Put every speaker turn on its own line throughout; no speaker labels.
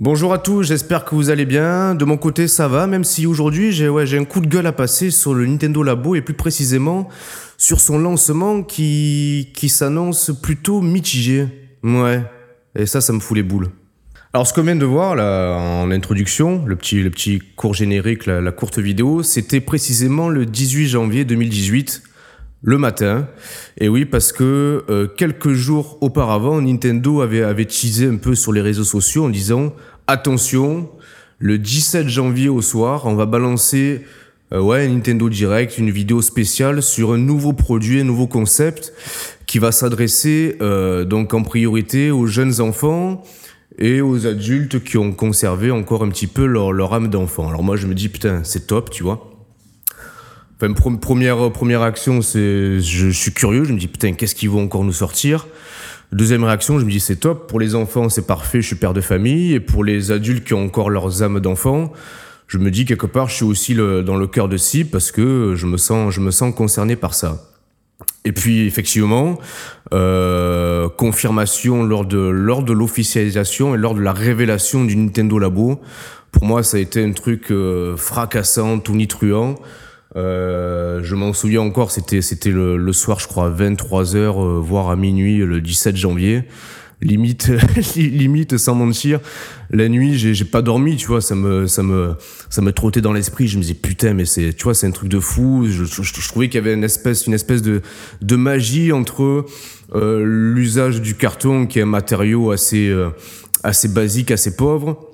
Bonjour à tous, j'espère que vous allez bien. De mon côté, ça va, même si aujourd'hui j'ai un coup de gueule à passer sur le Nintendo Labo et plus précisément sur son lancement qui, s'annonce plutôt mitigé. Ouais, et ça, ça me fout les boules. Alors, ce qu'on vient de voir là en introduction, le petit, court générique, la courte vidéo, c'était précisément le 18 janvier 2018 le matin. Et oui, parce que euh, quelques jours auparavant, Nintendo avait, avait teasé un peu sur les réseaux sociaux en disant attention, le 17 janvier au soir, on va balancer euh, ouais, Nintendo Direct, une vidéo spéciale sur un nouveau produit, un nouveau concept qui va s'adresser euh, donc en priorité aux jeunes enfants et aux adultes qui ont conservé encore un petit peu leur, leur âme d'enfant. Alors moi je me dis putain c'est top tu vois Enfin, première, première réaction, c'est je, suis curieux, je me dis putain, qu'est-ce qu'ils vont encore nous sortir? Deuxième réaction, je me dis c'est top, pour les enfants c'est parfait, je suis père de famille, et pour les adultes qui ont encore leurs âmes d'enfants, je me dis quelque part je suis aussi dans le cœur de cible parce que je me sens, je me sens concerné par ça. Et puis effectivement, euh, confirmation lors de lors de l'officialisation et lors de la révélation du Nintendo Labo. Pour moi, ça a été un truc euh, fracassant, tonitruant. Euh, je m'en souviens encore, c'était c'était le, le, soir, je crois, 23h, euh, voire à minuit, le 17 janvier. Limite, limite, sans mentir, la nuit, j'ai pas dormi, tu vois, ça me, ça me, ça me trottait dans l'esprit. Je me disais putain, mais c'est, tu vois, c'est un truc de fou. Je, je, je trouvais qu'il y avait une espèce, une espèce de, de magie entre euh, l'usage du carton, qui est un matériau assez, euh, assez basique, assez pauvre,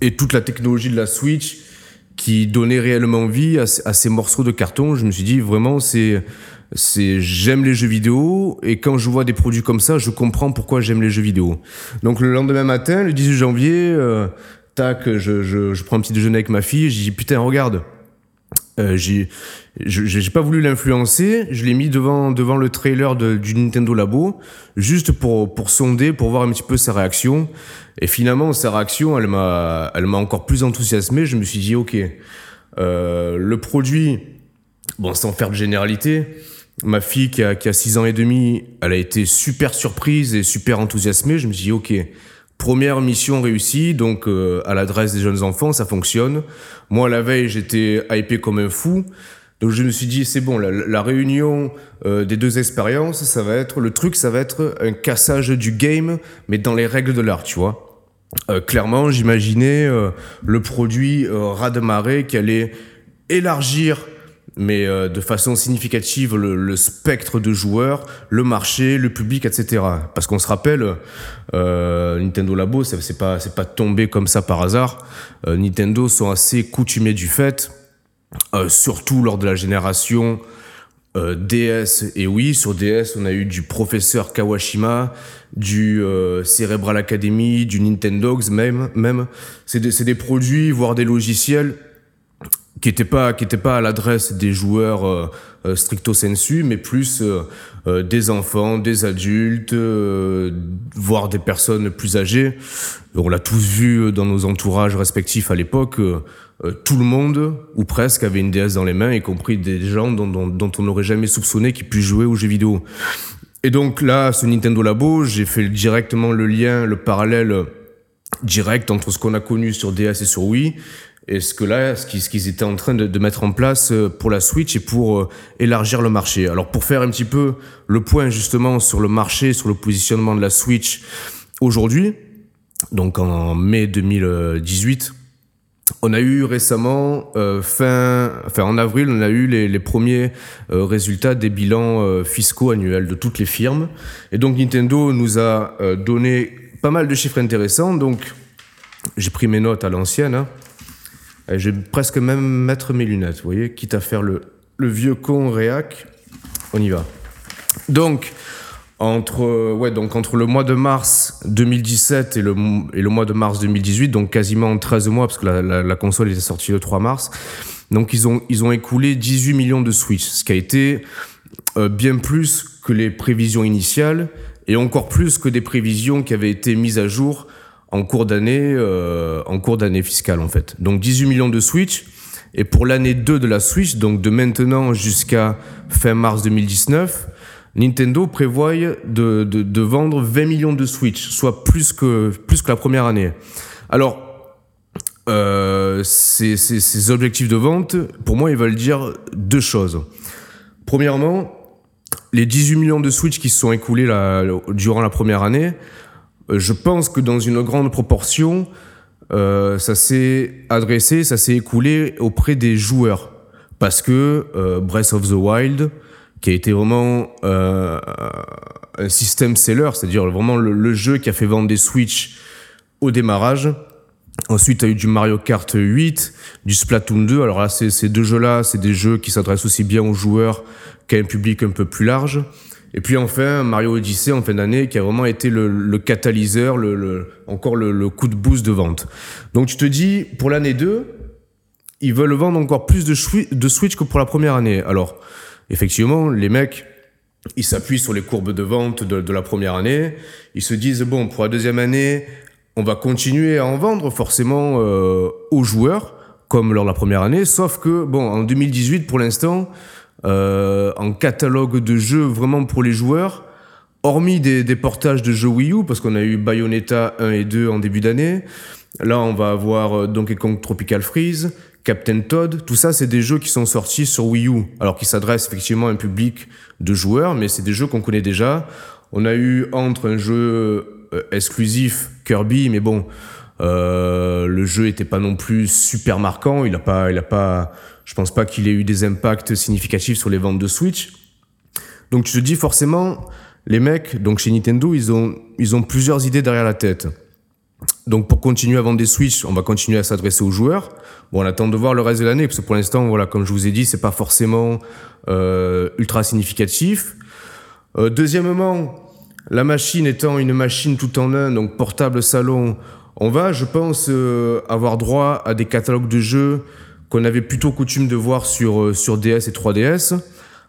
et toute la technologie de la Switch qui donnait réellement vie à, à, ces morceaux de carton. Je me suis dit vraiment c'est c'est j'aime les jeux vidéo et quand je vois des produits comme ça, je comprends pourquoi j'aime les jeux vidéo. Donc le lendemain matin, le 18 janvier, euh, tac, je, je, je prends un petit déjeuner avec ma fille, je dis putain regarde, euh, j'ai j'ai pas voulu l'influencer, je l'ai mis devant devant le trailer de, du Nintendo Labo juste pour pour sonder, pour voir un petit peu sa réaction. Et finalement, sa réaction, elle m'a elle m'a encore plus enthousiasmé. Je me suis dit ok, euh, le produit, bon sans faire de généralité, ma fille qui a qui a six ans et demi, elle a été super surprise et super enthousiasmée. Je me suis dit ok, Première mission réussie, donc euh, à l'adresse des jeunes enfants, ça fonctionne. Moi, la veille, j'étais hypé comme un fou. Donc je me suis dit, c'est bon, la, la réunion euh, des deux expériences, ça va être, le truc, ça va être un cassage du game, mais dans les règles de l'art, tu vois. Euh, clairement, j'imaginais euh, le produit euh, raz de marée qui allait élargir mais euh, de façon significative le, le, spectre de joueurs, le marché, le public, etc. Parce qu'on se rappelle, euh, Nintendo Labo, c'est pas c'est pas tombé comme ça par hasard. Euh, Nintendo sont assez coutumés du fait, euh, surtout lors de la génération euh, DS. Et oui, sur DS, on a eu du professeur Kawashima, du euh, Cerebral Academy, du Nintendogs même. même. C'est des, des produits, voire des logiciels qui était pas qui était pas à l'adresse des joueurs euh, euh, stricto sensu mais plus euh, euh, des enfants des adultes euh, voire des personnes plus âgées. On l'a tous vu dans nos entourages respectifs à l'époque euh, tout le monde ou presque avait une DS dans les mains y compris des gens dont, dont, dont on n'aurait jamais soupçonné qu'ils puissent jouer aux jeux vidéo. Et donc là ce Nintendo Labo j'ai fait directement le lien le parallèle direct entre ce qu'on a connu sur DS et sur Wii et ce que là, ce qu'ils étaient en train de, mettre en place euh, pour la Switch et pour euh, élargir le marché? Alors pour faire un petit peu le point justement sur le marché, sur le positionnement de la Switch aujourd'hui, donc en mai 2018, on a eu récemment, euh, fin, enfin en avril, on a eu les, premiers résultats des bilans fiscaux annuels de toutes les firmes. Et donc Nintendo nous a donné pas mal de chiffres intéressants. Donc j'ai pris mes notes à l'ancienne. Hein. Je vais presque même mettre mes lunettes, vous voyez, quitte à faire le, le vieux con réac. On y va. Donc, entre, ouais, donc entre le mois de mars 2017 et le, et le mois de mars 2018, donc quasiment 13 mois, parce que la console était sortie le 3 mars, donc ils ont, ils ont écoulé 18 millions de Switch, ce qui a été euh, bien plus que les prévisions initiales et encore plus que des prévisions qui avaient été mises à jour en cours d'année euh, en cours d'année fiscale en fait. Donc 18 millions de Switch et pour l'année 2 de la Switch, donc de maintenant jusqu'à fin mars 2019, Nintendo prévoit de, de, de, vendre 20 millions de Switch, soit plus que, plus que la première année. Alors, euh, ces, ces, ces, objectifs de vente, pour moi, ils veulent dire deux choses. Premièrement, les 18 millions de Switch qui se sont écoulés durant la première année, je pense que dans une grande proportion, euh, ça s'est adressé, ça s'est écoulé auprès des joueurs. Parce que euh, Breath of the Wild, qui a été vraiment euh, un système seller, c'est-à-dire vraiment le, le, jeu qui a fait vendre des Switch au démarrage, Ensuite, tu as eu du Mario Kart 8, du Splatoon 2. Alors là, ces deux jeux-là, c'est des jeux qui s'adressent aussi bien aux joueurs qu'à un public un peu plus large. Et puis enfin, Mario Odyssey en fin d'année, qui a vraiment été le, le catalyseur, le, le, encore le, coup de boost de vente. Donc tu te dis, pour l'année 2, ils veulent vendre encore plus de, de Switch que pour la première année. Alors, effectivement, les mecs, ils s'appuient sur les courbes de vente de, de, la première année. Ils se disent, bon, pour la deuxième année, on va continuer à en vendre forcément euh, aux joueurs, comme lors de la première année, sauf que, bon, en 2018, pour l'instant, euh, en catalogue de jeux vraiment pour les joueurs, hormis des, des portages de jeux Wii U, parce qu'on a eu Bayonetta 1 et 2 en début d'année, là on va avoir euh, Donkey Kong Tropical Freeze, Captain Todd, tout ça c'est des jeux qui sont sortis sur Wii U, alors qui s'adressent effectivement à un public de joueurs, mais c'est des jeux qu'on connaît déjà. On a eu entre un jeu euh, exclusif Kirby, mais bon, euh, le jeu était pas non plus super marquant. Il a pas, il a pas, je pense pas qu'il ait eu des impacts significatifs sur les ventes de Switch. Donc tu te dis forcément, les mecs, donc chez Nintendo, ils ont, ils ont plusieurs idées derrière la tête. Donc pour continuer à vendre des Switch, on va continuer à s'adresser aux joueurs. Bon, on attend de voir le reste de l'année, parce que pour l'instant, voilà, comme je vous ai dit, c'est pas forcément euh, ultra significatif. Euh, deuxièmement, la machine étant une machine tout en un, donc portable salon, on va, je pense, euh, avoir droit à des catalogues de jeux qu'on avait plutôt coutume de voir sur, euh, sur DS et 3DS.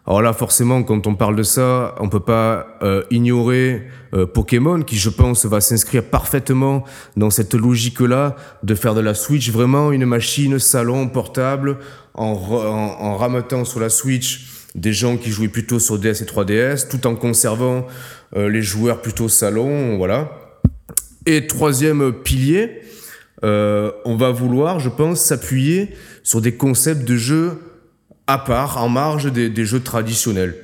Alors là, forcément, quand on parle de ça, on peut pas euh, ignorer euh, Pokémon, qui, je pense, va s'inscrire parfaitement dans cette logique-là de faire de la Switch vraiment une machine salon portable en, en, en sur la Switch des gens qui jouaient plutôt sur DS et 3DS, tout en conservant euh, les joueurs plutôt salon, voilà. Et troisième pilier, euh, on va vouloir, je pense, s'appuyer sur des concepts de jeux à part, en marge des, jeux traditionnels.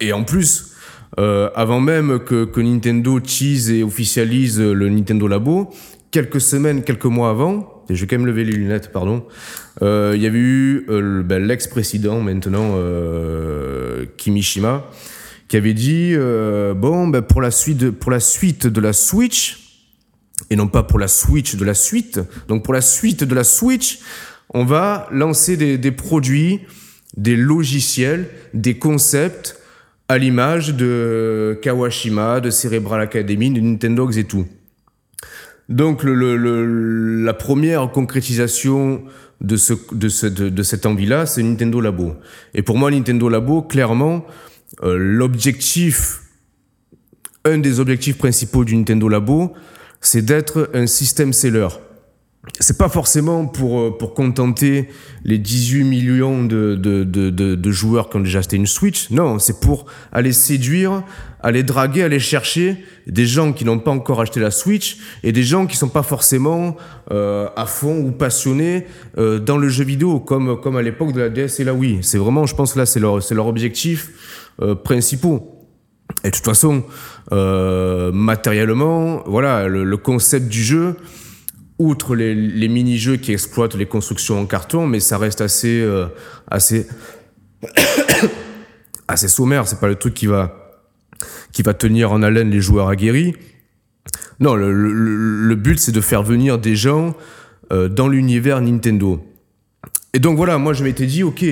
Et en plus, euh, avant même que, Nintendo tease et officialise le Nintendo Labo, quelques semaines, quelques mois avant, et je vais quand même lever les lunettes, pardon, euh, il y avait eu ben, l'ex-président maintenant, Kimishima, qui avait dit bon ben pour la suite de la Switch et non pas pour la Switch de la suite donc pour la suite de la Switch on va lancer des, produits des logiciels des concepts à l'image de Kawashima de Cerebral Academy de Nintendo et tout donc la première concrétisation de cette envie-là, c'est Nintendo Labo. Et pour moi, Nintendo Labo, clairement, euh, l'objectif, un des objectifs principaux du Nintendo Labo, c'est d'être un système seller. C'est pas forcément pour, euh, pour contenter les 18 millions de, de, de, de, joueurs qui ont déjà acheté une Switch. Non, c'est pour aller séduire, aller draguer, aller chercher des gens qui n'ont pas encore acheté la Switch et des gens qui sont pas forcément euh, à fond ou passionnés euh, dans le jeu vidéo comme, comme à l'époque de la DS et la Wii. C'est vraiment, je pense là, c'est leur, leur objectif euh, principaux. Et de toute façon, euh, matériellement, voilà, le, le, concept du jeu, outre les, les mini-jeux qui exploitent les constructions en carton, mais ça reste assez, euh, assez, assez sommaire. C'est pas le truc qui va, qui va tenir en haleine les joueurs aguerris. Non, le, le, le but c'est de faire venir des gens euh, dans l'univers Nintendo. Et donc voilà, moi je m'étais dit, ok,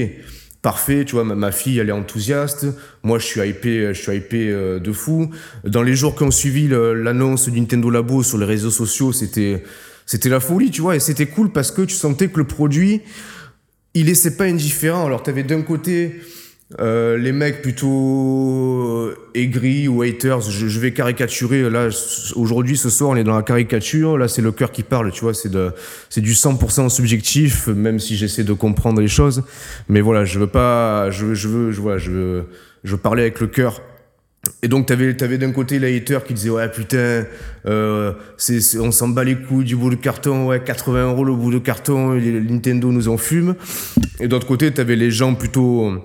parfait, tu vois, ma, ma, fille, elle est enthousiaste, moi, je suis hypé, je suis hypé euh, de fou. Dans les jours qui ont suivi l'annonce du Nintendo Labo sur les réseaux sociaux, c'était, c'était la folie, tu vois, et c'était cool parce que tu sentais que le produit, il laissait pas indifférent. Alors, tu avais d'un côté euh, les mecs plutôt aigris ou haters, je, je vais caricaturer. Là, aujourd'hui, ce soir, on est dans la caricature. Là, c'est le cœur qui parle, tu vois. C'est de, c'est du 100% subjectif, même si j'essaie de comprendre les choses. Mais voilà, je veux pas, je je veux, je, voilà, je veux, je veux parler avec le cœur Et donc, t'avais, avais d'un côté les haters qui disaient, ouais, putain, euh, c'est, on s'en bat les couilles du bout de carton, ouais, 80 euros le bout de carton, Nintendo nous en fume. Et d'autre côté, t'avais les gens plutôt,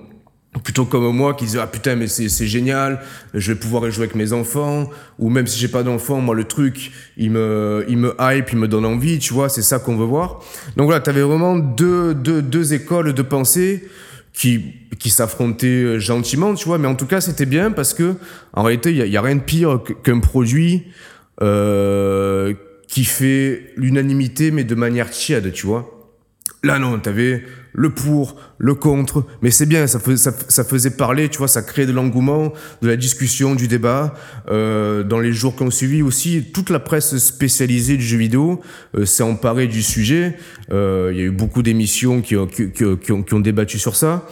plutôt comme moi qui disaient, ah putain, mais c'est, génial, je vais pouvoir y jouer avec mes enfants, ou même si j'ai pas d'enfants, moi, le truc, il me, il me hype, il me donne envie, tu vois, c'est ça qu'on veut voir. Donc voilà, t'avais vraiment deux, deux, deux écoles de pensée qui, qui s'affrontaient euh, gentiment, tu vois. Mais en tout cas, c'était bien parce que, en réalité, il n'y a, rien de pire qu'un produit euh, qui fait l'unanimité, mais de manière tiède, tu vois. Là, non, t'avais le pour, le contre, mais c'est bien, ça, ça, faisait parler, tu vois, ça créait de l'engouement, de la discussion, du débat. Euh, dans les jours qui ont suivi aussi, toute la presse spécialisée du jeu vidéo euh, s'est emparée du sujet. Euh, il y a eu beaucoup d'émissions qui, qui, ont, qui, ont, débattu sur ça.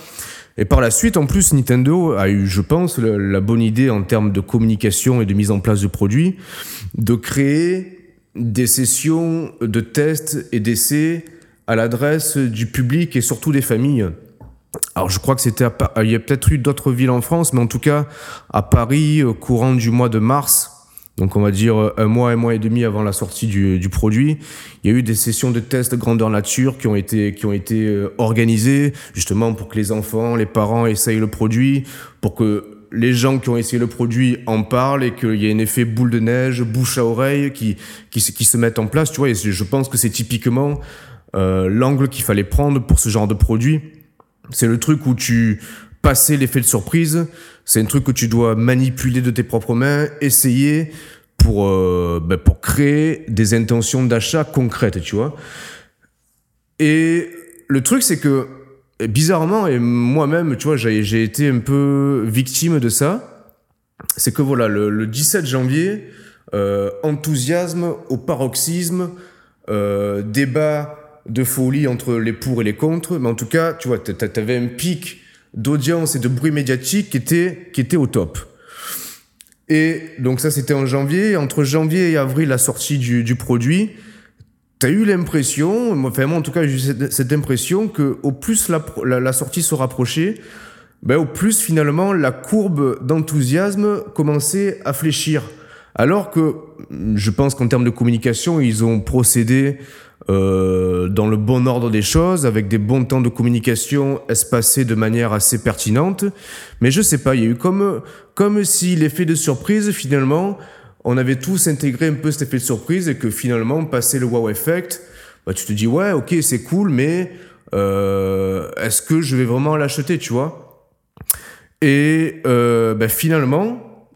Et par la suite, en plus, Nintendo a eu, je pense, la bonne idée en termes de communication et de mise en place de produits, de créer des sessions de tests et d'essais à l'adresse du public et surtout des familles. Alors je crois que c'était il y a peut-être eu d'autres villes en France, mais en tout cas à Paris, au courant du mois de mars, donc on va dire un mois, un mois et demi avant la sortie du, du produit, il y a eu des sessions de tests grandeur nature qui ont été qui ont été euh, organisées justement pour que les enfants, les parents essayent le produit, pour que les gens qui ont essayé le produit en parlent et qu'il y a un effet boule de neige, bouche à oreille qui qui, qui se mettent en place. Tu vois, et je pense que c'est typiquement euh, l'angle qu'il fallait prendre pour ce genre de produit. C'est le truc où tu passais l'effet de surprise. C'est un truc que tu dois manipuler de tes propres mains, essayer pour, euh, ben pour créer des intentions d'achat concrètes, tu vois. Et le truc, c'est que, bizarrement, et moi-même, tu vois, j'ai été un peu victime de ça. C'est que voilà, le, 17 janvier, euh, enthousiasme au paroxysme, débat de folie entre les pour et les contre, mais en tout cas, tu vois, tu avais un pic d'audience et de bruit médiatique qui était, qui était au top. Et donc ça, c'était en janvier. Entre janvier et avril, la sortie du, du produit, tu as eu l'impression, enfin moi en tout cas, j'ai eu cette, cette, impression que au plus la, la, sortie se rapprochait, ben, au plus finalement la courbe d'enthousiasme commençait à fléchir. Alors que je pense qu'en termes de communication, ils ont procédé euh, dans le bon ordre des choses, avec des bons temps de communication espacés de manière assez pertinente. Mais je sais pas, il y a eu comme, comme si l'effet de surprise, finalement, on avait tous intégré un peu cet effet de surprise et que finalement, passer le wow effect, bah, tu te dis, ouais, ok, c'est cool, mais euh, est-ce que je vais vraiment l'acheter, tu vois? Et euh, bah, finalement,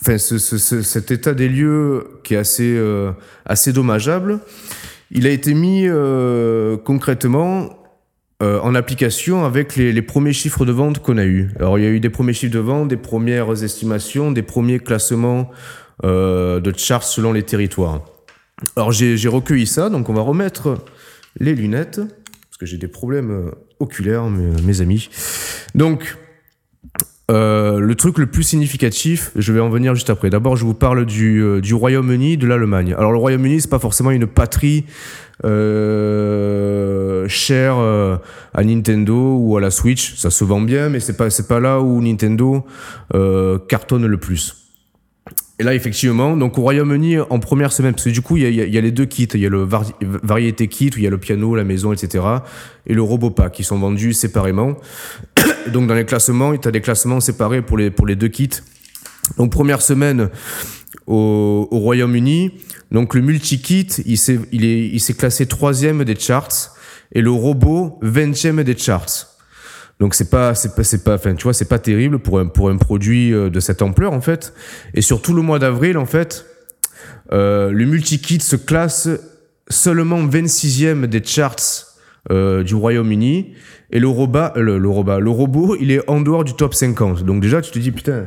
enfin, ce, ce, cet état des lieux qui est assez, euh, assez dommageable, il a été mis euh, concrètement euh, en application avec les, premiers chiffres de vente qu'on a eu. Alors il y a eu des premiers chiffres de vente, des premières estimations, des premiers classements euh, de charts selon les territoires. Alors j'ai recueilli ça, donc on va remettre les lunettes, parce que j'ai des problèmes euh, oculaires, mes, mes amis. Donc euh, le truc le plus significatif, je vais en venir juste après. D'abord, je vous parle du, euh, du Royaume-Uni, de l'Allemagne. Alors, le Royaume-Uni, c'est pas forcément une patrie euh, chère euh, à Nintendo ou à la Switch. Ça se vend bien, mais c'est pas c'est pas là où Nintendo cartonne le plus. Et là, effectivement, donc au Royaume-Uni, en première semaine, parce que du coup, il y a, les deux kits. Il y a le variété kit, où il y a le piano, la maison, etc. Et le robot pack, qui sont vendus séparément. donc dans les classements, tu as des classements séparés pour les, pour les deux kits. Donc première semaine au, au Royaume-Uni, donc le multi-kit, il s'est il est, il classé troisième des charts. Et le robot, vingtième des charts. Donc c'est pas c'est pas c'est pas enfin tu vois c'est pas terrible pour un pour un produit euh, de cette ampleur en fait. Et sur tout le mois d'avril en fait, euh, le multi-kit se classe seulement 26e des charts euh, du Royaume-Uni et le robot le, robot le robot il est en dehors du top 50. Donc déjà tu te dis putain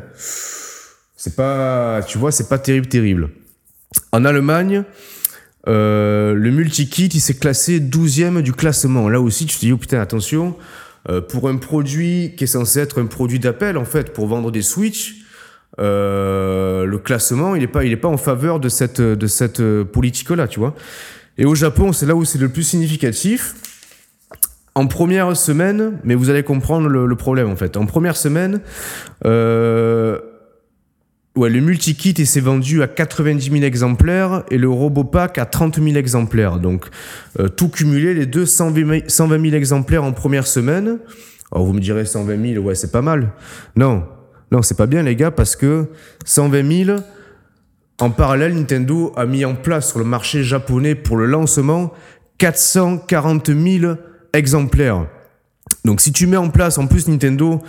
c'est pas tu vois c'est pas terrible terrible. En Allemagne le multi-kit il s'est classé 12e du classement. Là aussi tu te dis oh putain attention euh, pour un produit qui est censé être un produit d'appel, en fait, pour vendre des Switch, euh, le classement, il n'est pas, il est pas en faveur de cette, de cette politique-là, tu vois. Et au Japon, c'est là où c'est le plus significatif. En première semaine, mais vous allez comprendre le, le problème en fait. En première semaine, euh, Ouais, le multi-kit s'est vendu à 90 000 exemplaires et le RoboPack à 30 000 exemplaires. Donc, euh, tout cumulé, les deux 120 000 exemplaires en première semaine. Alors, vous me direz 120 000, ouais, c'est pas mal. Non, non, c'est pas bien, les gars, parce que 120 000, en parallèle, Nintendo a mis en place sur le marché japonais pour le lancement 440 000 exemplaires. Donc, si tu mets en place, en plus, Nintendo,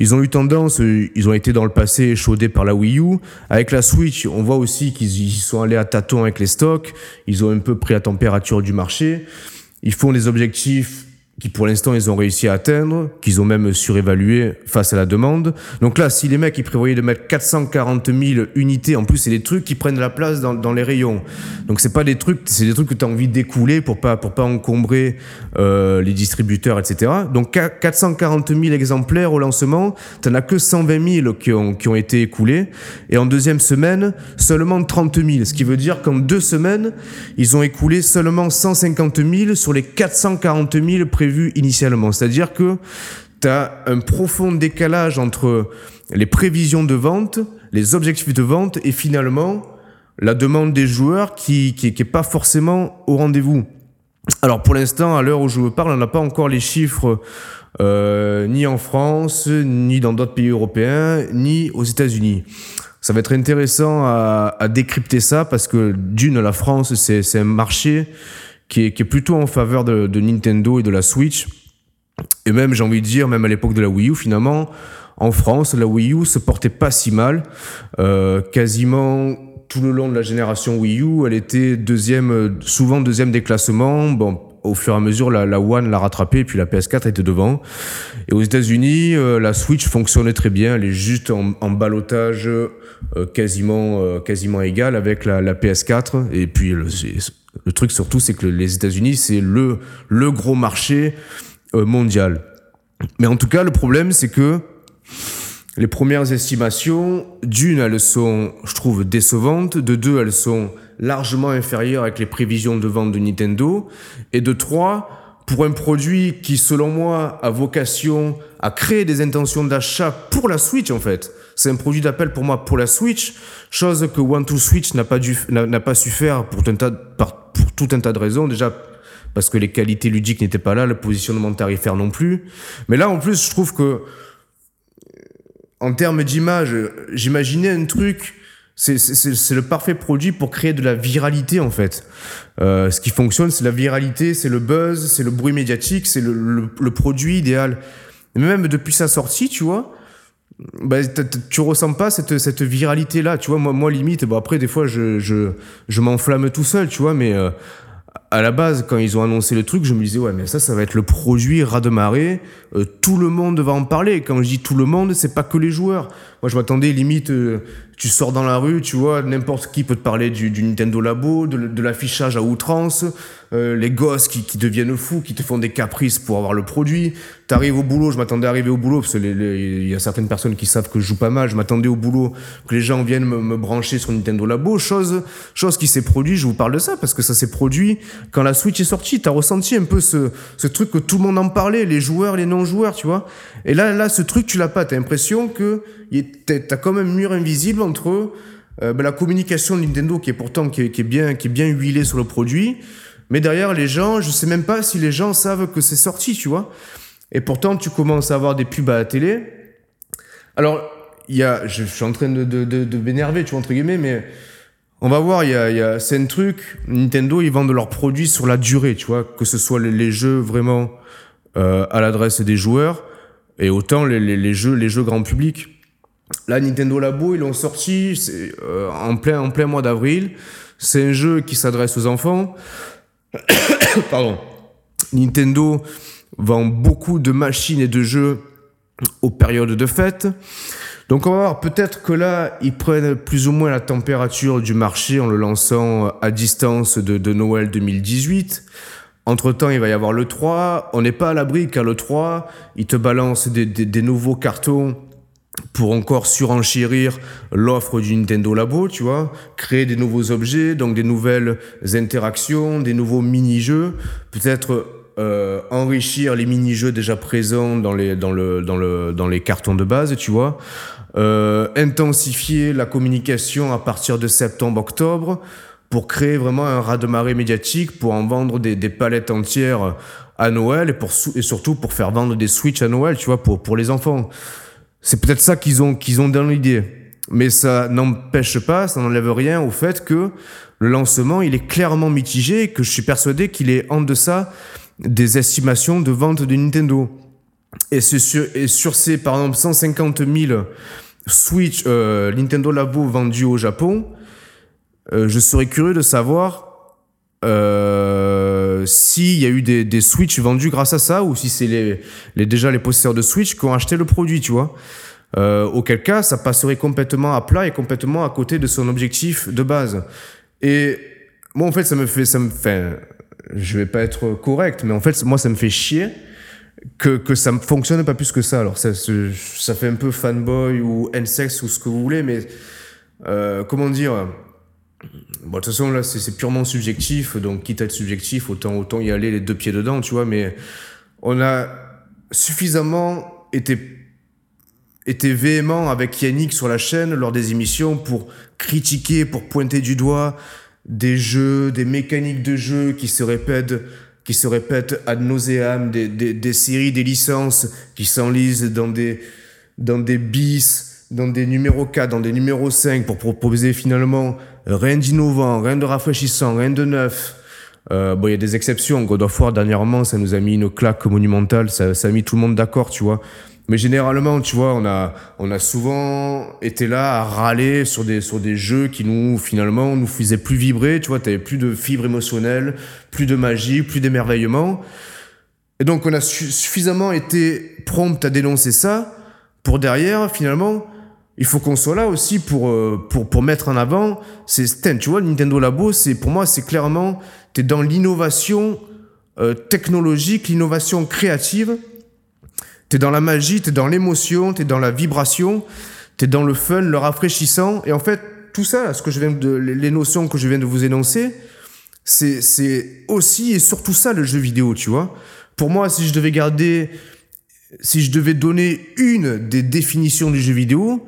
ils ont eu tendance, ils ont été dans le passé échaudés par la Wii U. Avec la Switch, on voit aussi qu'ils sont allés à tâtons avec les stocks. Ils ont un peu pris la température du marché. Ils font des objectifs qui pour l'instant ils ont réussi à atteindre, qu'ils ont même surévalué face à la demande. Donc là, si les mecs ils prévoyaient de mettre 440 000 unités, en plus c'est des trucs qui prennent la place dans, dans les rayons. Donc c'est pas des trucs, c'est des trucs que tu as envie d'écouler pour pas pour pas encombrer euh, les distributeurs, etc. Donc 440 000 exemplaires au lancement, t'en as que 120 000 qui ont qui ont été écoulés, et en deuxième semaine seulement 30 000, ce qui veut dire qu'en deux semaines ils ont écoulé seulement 150 000 sur les 440 000 prévus vu initialement. C'est-à-dire que tu as un profond décalage entre les prévisions de vente, les objectifs de vente et finalement la demande des joueurs qui qui, qui est pas forcément au rendez-vous. Alors pour l'instant, à l'heure où je vous parle, on n'a pas encore les chiffres euh, ni en France, ni dans d'autres pays européens, ni aux États-Unis. Ça va être intéressant à décrypter ça parce que d'une, la France, c'est un marché qui est, qui est plutôt en faveur de, de, Nintendo et de la Switch. Et même, j'ai envie de dire, même à l'époque de la Wii U, finalement, en France, la Wii U se portait pas si mal. Euh, quasiment tout le long de la génération Wii U, elle était deuxième, souvent deuxième des classements. Bon, au fur et à mesure, la, la One l'a rattrapé, et puis la PS4 était devant. Et aux États-Unis, euh, la Switch fonctionnait très bien. Elle est juste en, en balotage euh, quasiment, euh, quasiment égal avec la, la PS4. Et puis, le, le truc surtout, c'est que les États-Unis, c'est le, le gros marché euh, mondial. Mais en tout cas, le problème, c'est que les premières estimations, d'une, elles sont, je trouve, décevantes. De deux, elles sont largement inférieures avec les prévisions de vente de Nintendo. Et de trois, pour un produit qui, selon moi, a vocation à créer des intentions d'achat pour la Switch, en fait. C'est un produit d'appel pour moi pour la Switch, chose que One to Switch n'a pas dû, n'a pas su faire pour tout un tas, par, pour tout un tas de raisons. Déjà, parce que les qualités ludiques n'étaient pas là, le positionnement tarifaire non plus. Mais là, en plus, je trouve que, en termes d'image, j'imaginais un truc, c'est le parfait produit pour créer de la viralité en fait. Euh, ce qui fonctionne, c'est la viralité, c'est le buzz, c'est le bruit médiatique, c'est le, le, le, produit idéal. Mais même depuis sa sortie, tu vois, bah, tu ressens pas cette, cette viralité là, tu vois. Moi, moi limite, bon après des fois je, je, je m'enflamme tout seul, tu vois, mais euh, à la base, quand ils ont annoncé le truc, je me disais, ouais, mais ça, ça va être le produit ras de marée. Euh, tout le monde va en parler. Quand je dis tout le monde, c'est pas que les joueurs. Moi, je m'attendais limite, euh, tu sors dans la rue, tu vois, n'importe qui peut te parler du, du Nintendo Labo, de, de l'affichage à outrance, euh, les gosses qui, qui, deviennent fous, qui te font des caprices pour avoir le produit. T'arrives au boulot, je m'attendais à arriver au boulot, parce qu'il y a certaines personnes qui savent que je joue pas mal, je m'attendais au boulot que les gens viennent me, me, brancher sur Nintendo Labo, chose, chose qui s'est produit, je vous parle de ça, parce que ça s'est produit quand la Switch est sortie, t'as ressenti un peu ce, ce truc que tout le monde en parlait, les joueurs, les non-joueurs, tu vois. Et là, là, ce truc, tu l'as pas, t'as l'impression que t'as comme un mur invisible entre euh, ben, la communication de Nintendo qui est pourtant qui est, qui est, bien qui est bien huilée sur le produit. Mais derrière les gens je sais même pas si les gens savent que c'est sorti tu vois. Et pourtant tu commences à avoir des pubs à la télé. Alors il y a je, je, suis en train de, de, de, de m'énerver tu vois entre guillemets mais on va voir il y a, y a c'est un truc Nintendo ils vendent leurs produits sur la durée tu vois que ce soit les, les jeux vraiment euh, à l'adresse des joueurs et autant les, les, les jeux les jeux grand public Là, Nintendo Labo, ils l'ont sorti euh, en, plein, en plein mois d'avril. C'est un jeu qui s'adresse aux enfants. Pardon. Nintendo vend beaucoup de machines et de jeux aux périodes de fête. Donc on va voir, peut-être que là, ils prennent plus ou moins la température du marché en le lançant à distance de, Noël 2018. Entre-temps, il va y avoir le 3. On n'est pas à l'abri car le 3, il te balance des, des, des nouveaux cartons pour encore surenchérir l'offre du Nintendo Labo, tu vois, créer des nouveaux objets, donc des nouvelles interactions, des nouveaux mini-jeux, peut-être euh, enrichir les mini-jeux déjà présents dans les, dans, le, dans, le, dans les cartons de base, tu vois. Euh, intensifier la communication à partir de septembre-octobre pour créer vraiment un raz-de-marée médiatique, pour en vendre des, des palettes entières à Noël et, pour, et surtout pour faire vendre des Switch à Noël, tu vois, pour, pour les enfants. C'est peut-être ça qu'ils ont, qu'ils ont dans l'idée. Mais ça n'empêche pas, ça n'enlève rien au fait que le lancement, il est clairement mitigé que je suis persuadé qu'il est en deçà des estimations de vente de Nintendo. Et, sur, et sur ces, par exemple, 150 000 Switch euh, Nintendo Labo vendus au Japon, euh, je serais curieux de savoir euh, s'il y a eu des, des Switch vendus grâce à ça ou si c'est déjà les possesseurs de Switch qui ont acheté le produit, tu vois. Euh, auquel cas, ça passerait complètement à plat et complètement à côté de son objectif de base. Et moi, en fait, ça me fait, ça me fait, je vais pas être correct, mais en fait, moi, ça me fait chier que, ça ne fonctionne pas plus que ça. Alors, ça, ça fait un peu fanboy ou N-sex ou ce que vous voulez, mais euh, comment dire Bon, de toute façon, là, c'est purement subjectif, donc quitte à être subjectif, autant, autant y aller les deux pieds dedans, tu vois, mais on a suffisamment été, été véhément avec Yannick sur la chaîne lors des émissions pour critiquer, pour pointer du doigt des jeux, des mécaniques de jeu qui se répètent, qui se répètent ad nauseam, des, des, des séries, des licences qui s'enlisent dans des, dans des bis, dans des numéros 4, dans des numéros 5 pour proposer finalement rien d'innovant, rien de rafraîchissant, rien de neuf. Euh, bon, il y a des exceptions. God of War, dernièrement, ça nous a mis une claque monumentale. Ça, ça a mis tout le monde d'accord, tu vois. Mais généralement, tu vois, on a, on a souvent été là à râler sur des, sur des jeux qui nous, finalement, nous faisaient plus vibrer. Tu vois, t'avais plus de fibres émotionnelles, plus de magie, plus d'émerveillement. Et donc, on a suffisamment été prompt à dénoncer ça pour derrière, finalement, il faut qu'on soit là aussi pour, euh, pour, pour mettre en avant. C'est, tu vois, Nintendo Labo, c'est, pour moi, c'est clairement, t'es dans l'innovation euh, technologique, l'innovation créative T'es dans la magie, t'es dans l'émotion, t'es dans la vibration, t'es dans le fun, le rafraîchissant. Et en fait, tout ça, ce que je viens de, les notions que je viens de vous énoncer, c'est aussi et surtout ça le jeu vidéo, tu vois. Pour moi, si je devais garder, si je devais donner une des définitions du jeu vidéo,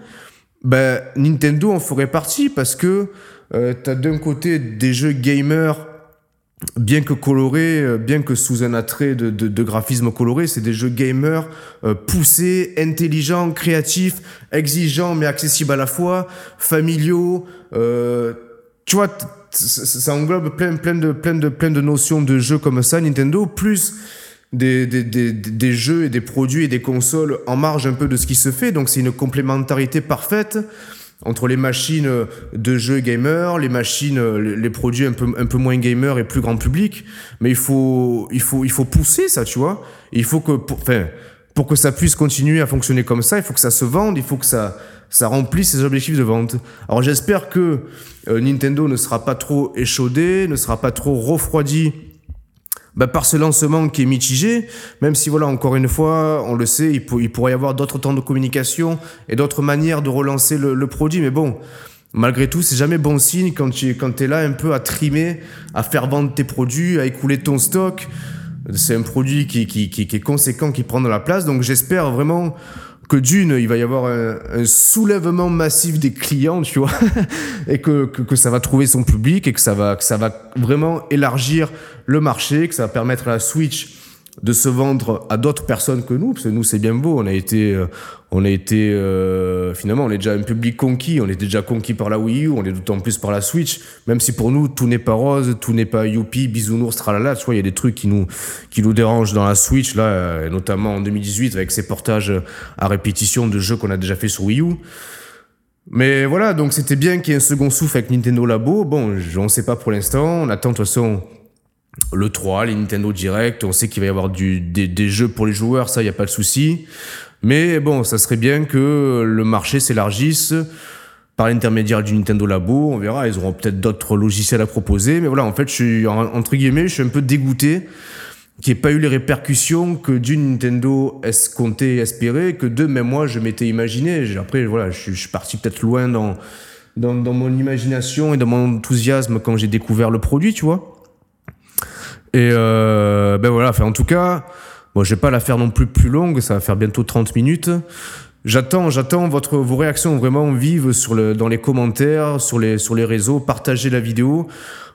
ben, Nintendo en ferait partie parce que euh, t'as d'un côté des jeux gamers bien que colorés, euh, bien que sous un attrait de, de, de graphisme coloré, c'est des jeux gamers euh, poussés, intelligents, créatifs, exigeants mais accessibles à la fois, familiaux. Euh, tu vois, ça englobe plein, plein de, plein de, plein de notions de jeux comme ça, Nintendo, plus des, des, des, des jeux et des produits et des consoles en marge un peu de ce qui se fait. Donc c'est une complémentarité parfaite entre les machines de jeux gamers, les machines, les produits un peu, un peu moins gamers et plus grand public. Mais il faut, il faut, il faut pousser ça, tu vois. il faut que, pour, enfin, pour que ça puisse continuer à fonctionner comme ça, il faut que ça se vende, il faut que ça, ça remplisse ses objectifs de vente. Alors j'espère que euh, Nintendo ne sera pas trop échaudé, ne sera pas trop refroidi bah, par ce lancement qui est mitigé, même si voilà, encore une fois, on le sait, il, pourrait y avoir d'autres temps de communication et d'autres manières de relancer le, le, produit, mais bon, malgré tout, c'est jamais bon signe quand tu quand es là un peu à trimer, à faire vendre tes produits, à écouler ton stock. C'est un produit qui, qui, qui, qui est conséquent, qui prend de la place, donc j'espère vraiment que d'une, il va y avoir un, un, soulèvement massif des clients, tu vois, et que, que, que, ça va trouver son public et que ça va, que ça va vraiment élargir le marché, que ça va permettre la Switch de se vendre à d'autres personnes que nous, parce que nous c'est bien beau, on a été, euh, on a été euh, finalement on est déjà un public conquis, on était déjà conquis par la Wii U, on est d'autant plus par la Switch, même si pour nous tout n'est pas rose, tout n'est pas youpi, bisounours, tralala, tu vois, il y a des trucs qui nous qui nous dérangent dans la Switch là, euh, notamment en 2018 avec ces portages à répétition de jeux qu'on a déjà fait sur Wii U. Mais voilà, donc c'était bien qu'il y ait un second souffle avec Nintendo Labo. Bon, on ne sait pas pour l'instant, on attend de toute façon le 3, les Nintendo Direct, on sait qu'il va y avoir du, des, des, jeux pour les joueurs, ça, il n'y a pas de souci. Mais bon, ça serait bien que le marché s'élargisse par l'intermédiaire du Nintendo Labo. On verra, ils auront peut-être d'autres logiciels à proposer. Mais voilà, en fait, je suis, entre guillemets, je suis un peu dégoûté qu'il n'y ait pas eu les répercussions que d'une Nintendo escomptait et espérait, que deux, même moi, je m'étais imaginé. Après, voilà, je je suis parti peut-être loin dans, dans, dans mon imagination et dans mon enthousiasme quand j'ai découvert le produit, tu vois. Et euh, ben voilà, enfin, en tout cas, bon, je vais pas la faire non plus plus longue, ça va faire bientôt 30 minutes. J'attends, j'attends votre, vos réactions vraiment vives sur le, dans les commentaires, sur les, sur les réseaux. Partagez la vidéo,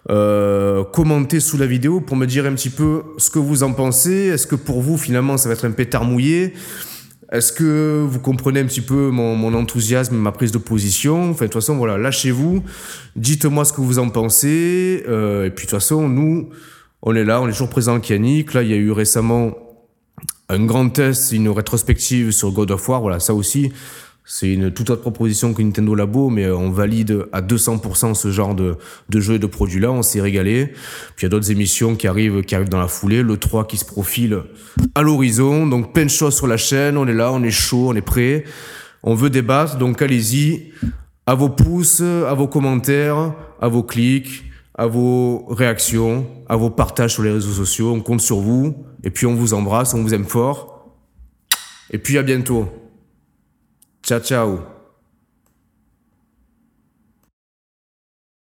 euh, commentez sous la vidéo pour me dire un petit peu ce que vous en pensez. Est-ce que pour vous, finalement, ça va être un pétard mouillé? Est-ce que vous comprenez un petit peu mon, mon enthousiasme, ma prise de position? Enfin, de toute façon, voilà, lâchez-vous. Dites-moi ce que vous en pensez. Euh, et puis, de toute façon, nous, on est là, on est toujours présent avec Yannick. Là, il y a eu récemment un grand test, une rétrospective sur God of War. Voilà, ça aussi, c'est une toute autre proposition que Nintendo Labo, mais on valide à 200% ce genre de, de jeu et de produits-là. On s'est régalé. Puis il y a d'autres émissions qui arrivent, qui arrivent dans la foulée. Le 3 qui se profile à l'horizon. Donc plein de choses sur la chaîne. On est là, on est chaud, on est prêt. On veut débattre. Donc allez-y. À vos pouces, à vos commentaires, à vos clics, à vos réactions, à vos partages sur les réseaux sociaux. On compte sur vous. Et puis on vous embrasse, on vous aime fort. Et puis à bientôt. Ciao ciao